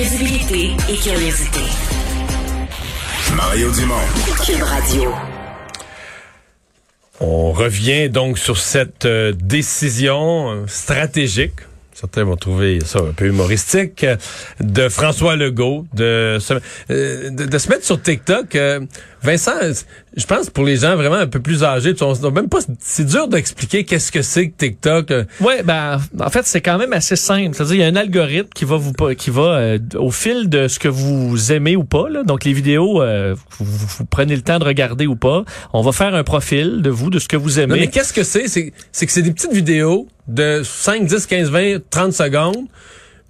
Crédibilité et curiosité. Mario Dumont. Cube Radio. On revient donc sur cette euh, décision euh, stratégique. Certains vont trouver ça un peu humoristique euh, de François Legault de se, euh, de, de se mettre sur TikTok. Euh, Vincent, je pense pour les gens vraiment un peu plus âgés, on, même pas, c'est dur d'expliquer qu'est-ce que c'est que TikTok. euh. Ouais, ben en fait c'est quand même assez simple. C'est-à-dire il y a un algorithme qui va vous qui va euh, au fil de ce que vous aimez ou pas. Là. Donc les vidéos, euh, vous, prenez le temps de regarder ou pas. On va faire un profil de vous, de ce que vous Non, aimez. mais qu'est-ce que c'est? C'est c'est que c'est des petites vidéos de 5, 10, 15, 20, 30 secondes.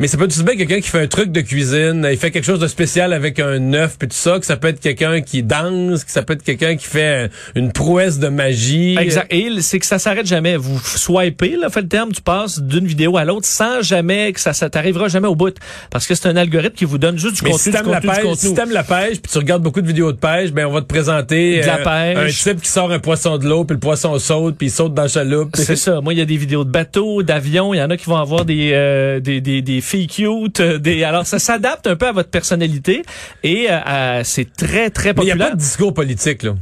Mais ça peut être aussi bien quelqu'un qui fait un truc de cuisine, il fait quelque chose de spécial avec un œuf puis tout ça, que ça peut être quelqu'un qui danse, que ça peut être quelqu'un qui fait une prouesse de magie. Exact. Et c'est que ça s'arrête jamais. Vous swipez, là, fait le terme, tu passes d'une vidéo à l'autre sans jamais que ça, ça t'arrivera jamais au bout. Parce que c'est un algorithme qui vous donne juste du Mais contenu, si du t'aimes la contenu, du pêche, contenu. si t'aimes la pêche, puis tu regardes beaucoup de vidéos de pêche, ben on va te présenter De la euh, un pêche. type qui sort un poisson de l'eau, puis le poisson saute, puis il saute dans la chaloupe. C'est ça. Moi, il y a des vidéos de bateaux, d'avions. Il y en a qui vont avoir des euh, des, des, des filles cute. euh, Des... Alors, ça s'adapte un peu à votre personnalité et euh, c'est très, très Mais il n'y a populaire. pas de discours politique, là.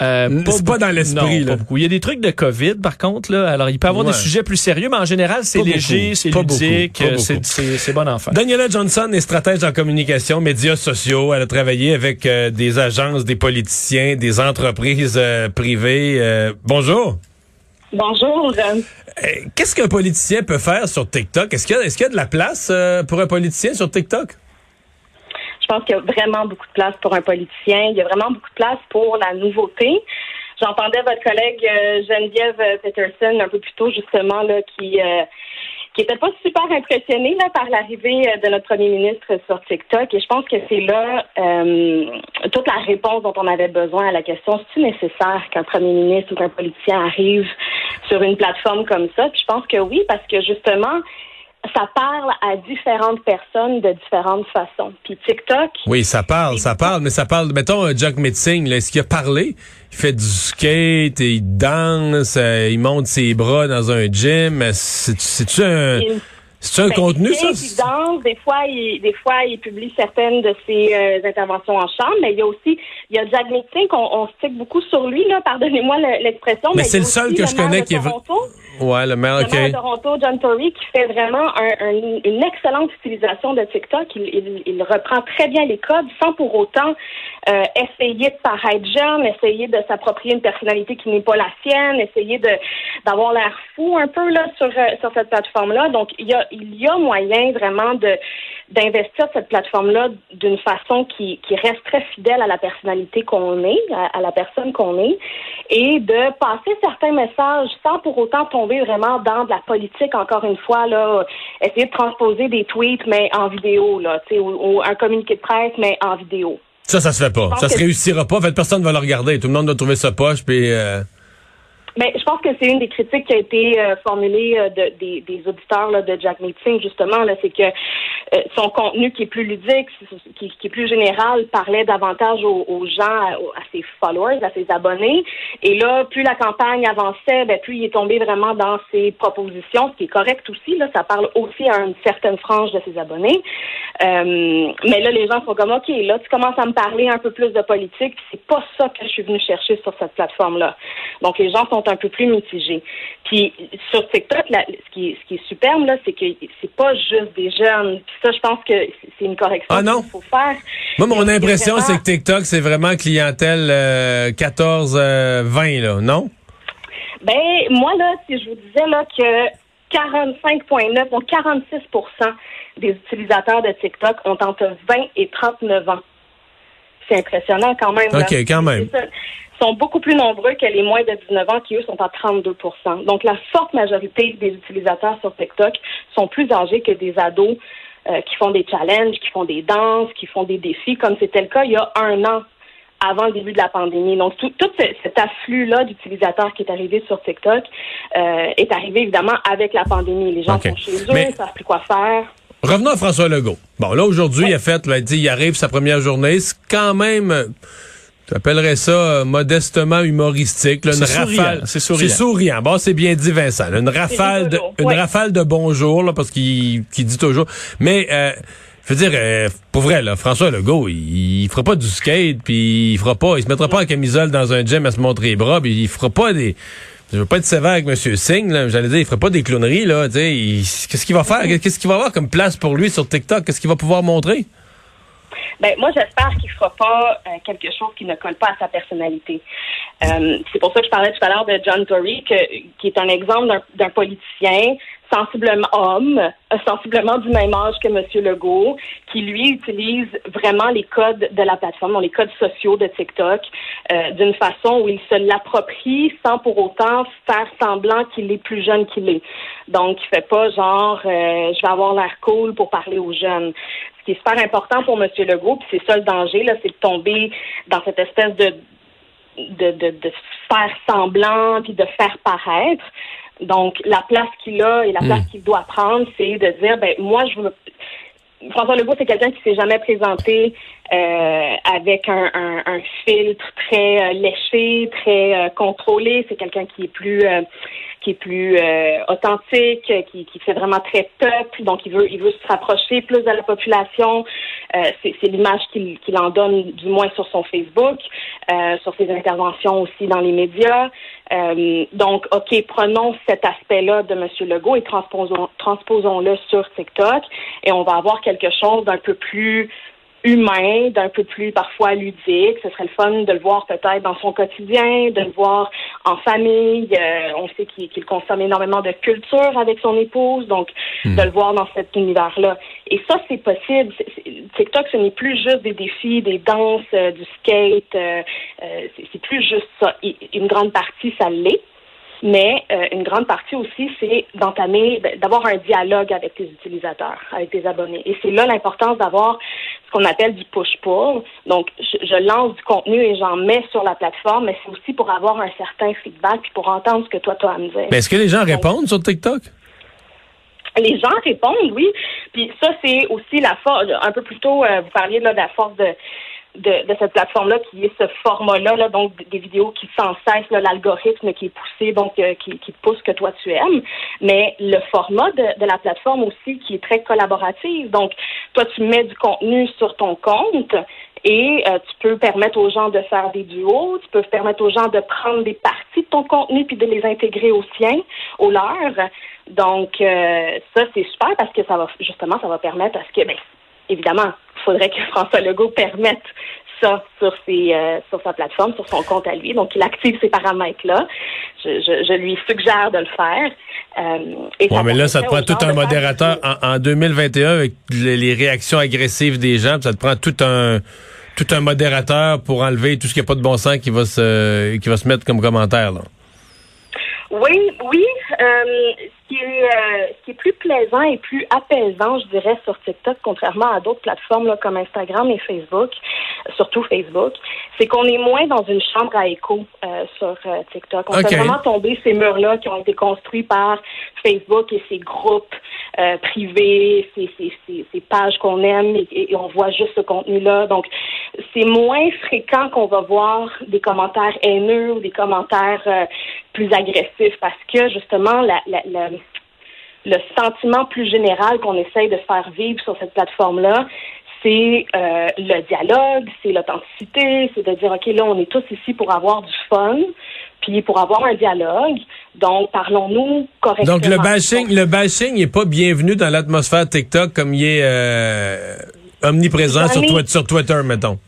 Euh, c'est pas dans l'esprit, là. pas beaucoup. Il y a des trucs de COVID, par contre. Là. Alors, il peut y avoir Ouais. des sujets plus sérieux, mais en général, c'est léger, c'est ludique, c'est- beaucoup. c'est c'est bon enfant. Daniela Johnson est stratège en communication, médias sociaux. Elle a travaillé avec euh, des agences, des politiciens, des entreprises euh, privées. Euh, bonjour. Bonjour. Euh, Qu'est-ce qu'un politicien peut faire sur TikTok? Est-ce qu'il y, a- de la place euh, pour un politicien sur TikTok? Je pense qu'il y a vraiment beaucoup de place pour un politicien. Il y a vraiment beaucoup de place pour la nouveauté. J'entendais votre collègue euh, Geneviève Peterson un peu plus tôt, justement, là, qui euh, qui était pas super impressionnée là, par l'arrivée euh, de notre premier ministre sur TikTok. Et je pense que c'est là euh, toute la réponse dont on avait besoin à la question est-ce nécessaire qu'un premier ministre ou qu'un politicien arrive sur une plateforme comme ça? Puis je pense que oui, parce que justement, ça parle à différentes personnes de différentes façons. Puis TikTok, Oui, ça parle, ça parle, mais ça parle. Mettons, euh, Jack Metzing, là, est-ce qu'il a parlé? Il fait du skate, et il danse, euh, il monte ses bras dans un gym. Euh, C'est- C'est-tu un, c'est un Ben, contenu, ça? danse, des fois, il, des fois, il publie certaines de ses euh, interventions en chambre, mais il y a aussi, il y a Jack Metzing, qu'on on stick beaucoup sur lui, là, pardonnez-moi le- l'expression. Mais y c'est le seul que je maire connais qui est Ouais, le maire, le maire de. Toronto, John Tory, qui fait vraiment un- un- une excellente utilisation de TikTok. Il, il- il reprend très bien les codes sans pour autant euh, essayer de paraître jeune, essayer de s'approprier une personnalité qui n'est pas la sienne, essayer de d'avoir l'air fou un peu là sur euh, sur cette plateforme-là. Donc il y a il y a moyen vraiment de d'investir cette plateforme-là d'une façon qui, qui reste très fidèle à la personnalité qu'on est, à, à la personne qu'on est, et de passer certains messages sans pour autant tomber vraiment dans de la politique, encore une fois, là, essayer de transposer des tweets, mais en vidéo, là, tu sais, ou, ou un communiqué de presse, mais en vidéo. Ça, ça se fait pas. Ça se réussira pas. En fait, personne va le regarder. Tout le monde va trouver ça poche, puis... euh, Mais je pense que c'est une des critiques qui a été euh, formulée euh, de- des, des auditeurs là, de Jack Meeting, justement, là, c'est que euh, son contenu qui est plus ludique, qui, est plus général, parlait davantage aux, gens, à, ses followers, à ses abonnés. Et là, plus la campagne avançait, ben, plus il est tombé vraiment dans ses propositions, ce qui est correct aussi. Là, ça parle aussi à une certaine frange de ses abonnés. Euh, mais là, les gens sont comme, OK, là, tu commences à me parler un peu plus de politique, c'est pas ça que je suis venu chercher sur cette plateforme-là. Donc, les gens sont un peu plus mitigés. Puis, sur TikTok, là, ce, qui ce qui est superbe, là, c'est que c'est pas juste des jeunes. Ça, je pense que c'est une correction Ah qu'il faut faire. Moi, mon impression, c'est que TikTok, c'est vraiment clientèle euh, 14-20, là, non? Ben, moi, là, si je vous disais là, que 45,9 ou 46% des utilisateurs de TikTok ont entre 20 et 39 ans. C'est impressionnant quand même. là. OK, quand même. Ils sont beaucoup plus nombreux que les moins de 19 ans qui, eux, sont à 32% Donc, la forte majorité des utilisateurs sur TikTok sont plus âgés que des ados euh, qui font des challenges, qui font des danses, qui font des défis, comme c'était le cas il y a un an avant le début de la pandémie. Donc, tout, tout ce- cet afflux-là d'utilisateurs qui est arrivé sur TikTok euh, est arrivé évidemment avec la pandémie. Les gens sont chez eux, Mais- ne savent plus quoi faire. Revenons à François Legault. Bon, là, aujourd'hui, il a fait, là, il dit, il arrive sa première journée. C'est quand même, euh, j'appellerais ça euh, modestement humoristique. là, une rafale. c'est souriant. C'est souriant. Bon, c'est bien dit, Vincent. là, Une rafale de, une ouais. rafale de bonjour, là, parce qu'il qu'il dit toujours. Mais, euh, je veux dire, euh, pour vrai, là, François Legault, il, il fera pas du skate, puis il fera pas, il se mettra pas en camisole dans un gym à se montrer les bras, puis il fera pas des... Je veux pas être sévère avec M. Singh, là, j'allais dire, il fera pas des clowneries, là, tu sais, il- qu'est-ce qu'il va faire? Qu'est-ce qu'il va avoir comme place pour lui sur TikTok? Qu'est-ce qu'il va pouvoir montrer? Ben, moi, j'espère qu'il fera pas euh, quelque chose qui ne colle pas à sa personnalité. Euh, c'est pour ça que je parlais tout à l'heure de John Tory, que, qui est un exemple d'un- politicien sensiblement homme, euh, sensiblement du même âge que M. Legault, qui lui utilise vraiment les codes de la plateforme, les codes sociaux de TikTok, euh, d'une façon où il se l'approprie sans pour autant faire semblant qu'il est plus jeune qu'il est. Donc, il fait pas genre euh, je vais avoir l'air cool pour parler aux jeunes. Ce qui est super important pour M. Legault, puis c'est ça le danger, là, c'est de tomber dans cette espèce de de, de, de faire semblant puis de faire paraître. Donc, la place qu'il a et la place qu'il doit prendre, c'est de dire, ben moi, je veux... François Legault, c'est quelqu'un qui s'est jamais présenté euh, avec un, filtre très euh, léché, très euh, contrôlé. C'est quelqu'un qui est plus qui est plus authentique, qui, qui fait vraiment très peuple. Donc, il veut il veut se rapprocher plus de la population. C'est l'image qu'il qu'il en donne, du moins sur son Facebook, sur ses interventions aussi dans les médias. Euh, donc, OK, prenons cet aspect-là de M. Legault et transposons, transposons-le sur TikTok et on va avoir quelque chose d'un peu plus humain, d'un peu plus parfois ludique. Ce serait le fun de le voir peut-être dans son quotidien, de le voir en famille. Euh, on sait qu'il qu'il consomme énormément de culture avec son épouse, donc de le voir dans cet univers-là. Et ça, c'est possible. C'est- TikTok, ce n'est plus juste des défis, des danses, euh, du skate. euh, euh, c'est plus juste ça. Une grande partie, ça l'est. Mais une grande partie aussi, c'est d'entamer, ben, d'avoir un dialogue avec tes utilisateurs, avec tes abonnés. Et c'est là l'importance d'avoir ce qu'on appelle du push-pull. Donc, je, je lance du contenu et j'en mets sur la plateforme, mais c'est aussi pour avoir un certain feedback puis pour entendre ce que toi, tu as à me dire. Mais est-ce que les gens répondent sur TikTok? Les gens répondent, oui. Puis ça, c'est aussi la force. Un peu plus tôt, euh, vous parliez là, de la force de, de, de cette plateforme-là, qui est ce format-là, là, donc des vidéos qui sans cesse, l'algorithme qui est poussé, donc euh, qui, qui pousse que toi tu aimes. Mais le format de, de la plateforme aussi, qui est très collaboratif. Donc, toi, tu mets du contenu sur ton compte. Et euh, tu peux permettre aux gens de faire des duos, tu peux permettre aux gens de prendre des parties de ton contenu puis de les intégrer au sien, au leur. Donc euh, ça c'est super parce que ça va justement ça va permettre à ce que ben évidemment il faudrait que François Legault permette ça sur ses euh, sur sa plateforme, sur son compte à lui. Donc il active ces paramètres là. Je, je, je lui suggère de le faire. Euh, et Ouais, mais là, ça te prend tout un faire modérateur. En, en 2021, avec les, les réactions agressives des gens, ça te prend tout un tout un modérateur pour enlever tout ce qui n'a pas de bon sens qui va se qui va se mettre comme commentaire. Là. Oui, oui. Euh, qui est, euh, ce qui est plus plaisant et plus apaisant, je dirais, sur TikTok, contrairement à d'autres plateformes là, comme Instagram et Facebook, surtout Facebook, c'est qu'on est moins dans une chambre à écho euh, sur euh, TikTok. On Ok. fait vraiment tomber ces murs-là qui ont été construits par Facebook et ses groupes privés, ces, ces, ces, ces pages qu'on aime et, et on voit juste ce contenu-là. Donc, c'est moins fréquent qu'on va voir des commentaires haineux ou des commentaires euh, plus agressifs parce que justement, la, la, le sentiment plus général qu'on essaye de faire vivre sur cette plateforme-là, c'est euh, le dialogue, c'est l'authenticité, c'est de dire, OK, là, on est tous ici pour avoir du fun, puis pour avoir un dialogue. Donc, parlons-nous correctement. Donc le bashing, le bashing n'est pas bienvenu dans l'atmosphère TikTok comme il est euh, omniprésent sur, ai- sur Twitter, mettons.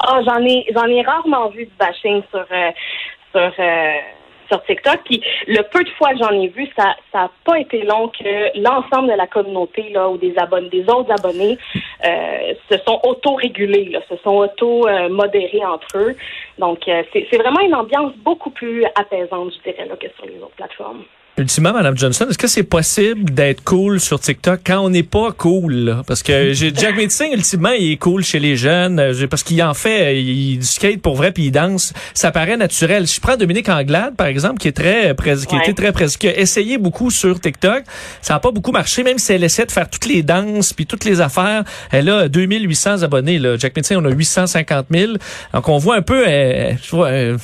Ah, j'en ai, j'en ai rarement vu du bashing sur, euh, sur, euh, sur TikTok. Puis le peu de fois que j'en ai vu, ça, ça a pas été long que l'ensemble de la communauté là ou des abonnés, des autres abonnés, euh, se sont auto-régulés, là, se sont auto-modérés entre eux. Donc c'est, c'est vraiment une ambiance beaucoup plus apaisante, je dirais, là, que sur les autres plateformes. Ultimement, Mme Johnson, est-ce que c'est possible d'être cool sur TikTok quand on n'est pas cool? là? Parce que j'ai Jack Metzing, ultimement, il est cool chez les jeunes euh, parce qu'il en fait, il, du skate pour vrai puis il danse. Ça paraît naturel. Si je prends Dominique Anglade, par exemple, qui est très prés- qui Ouais. était très presque, qui a essayé beaucoup sur TikTok, ça n'a pas beaucoup marché, même si elle essaie de faire toutes les danses puis toutes les affaires. Elle a 2800 abonnés. Là. Jack Metzing, on a 850 000. Donc on voit un peu, euh, je vois, euh,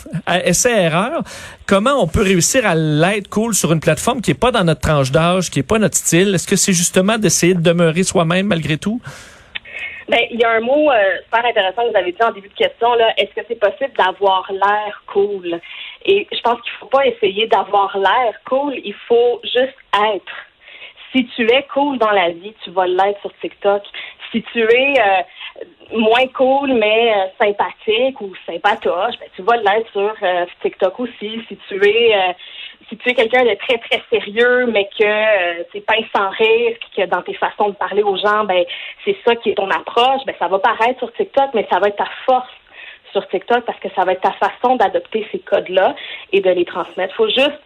essai-erreur. Comment on peut réussir à l'être cool sur une plateforme qui est pas dans notre tranche d'âge, qui est pas notre style? Est-ce que c'est justement d'essayer de demeurer soi-même malgré tout? Ben, il y a un mot euh, super intéressant que vous avez dit en début de question. là. Est-ce que c'est possible d'avoir l'air cool? Et je pense qu'il faut pas essayer d'avoir l'air cool. Il faut juste être. Si tu es cool dans la vie, tu vas l'être sur TikTok. Si tu es euh, moins cool mais euh, sympathique ou sympatoche, ben, tu vas l'être sur euh, TikTok aussi. Si tu es euh, si tu es quelqu'un de très très sérieux mais que euh, c'est pas sans rire, que dans tes façons de parler aux gens, ben c'est ça qui est ton approche, ben ça va paraître sur TikTok, mais ça va être ta force sur TikTok parce que ça va être ta façon d'adopter ces codes-là et de les transmettre. Faut juste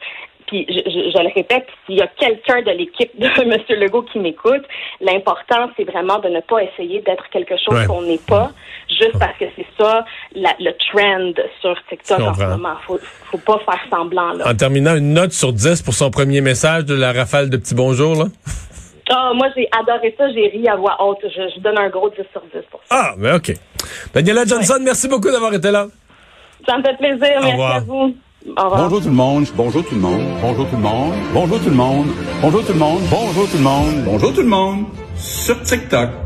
puis je, je, je le répète, s'il y a quelqu'un de l'équipe de M. Legault qui m'écoute, l'important, c'est vraiment de ne pas essayer d'être quelque chose Ouais. qu'on n'est pas, juste parce que c'est ça la- le trend sur TikTok en ce moment. Faut, faut pas faire semblant, là. En terminant, une note sur 10 pour son premier message de la rafale de petits bonjours, là? Ah, moi, j'ai adoré ça, j'ai ri à voix haute. Je, je donne un gros 10 sur 10 pour ça. Ah, ben OK. Daniela Johnson, merci beaucoup d'avoir été là. Ça me fait plaisir. Merci revoir. à vous. Bonjour tout le monde, bonjour tout le monde, bonjour tout le monde, bonjour tout le monde, bonjour tout le monde, bonjour tout le monde, bonjour tout le monde, sur TikTok.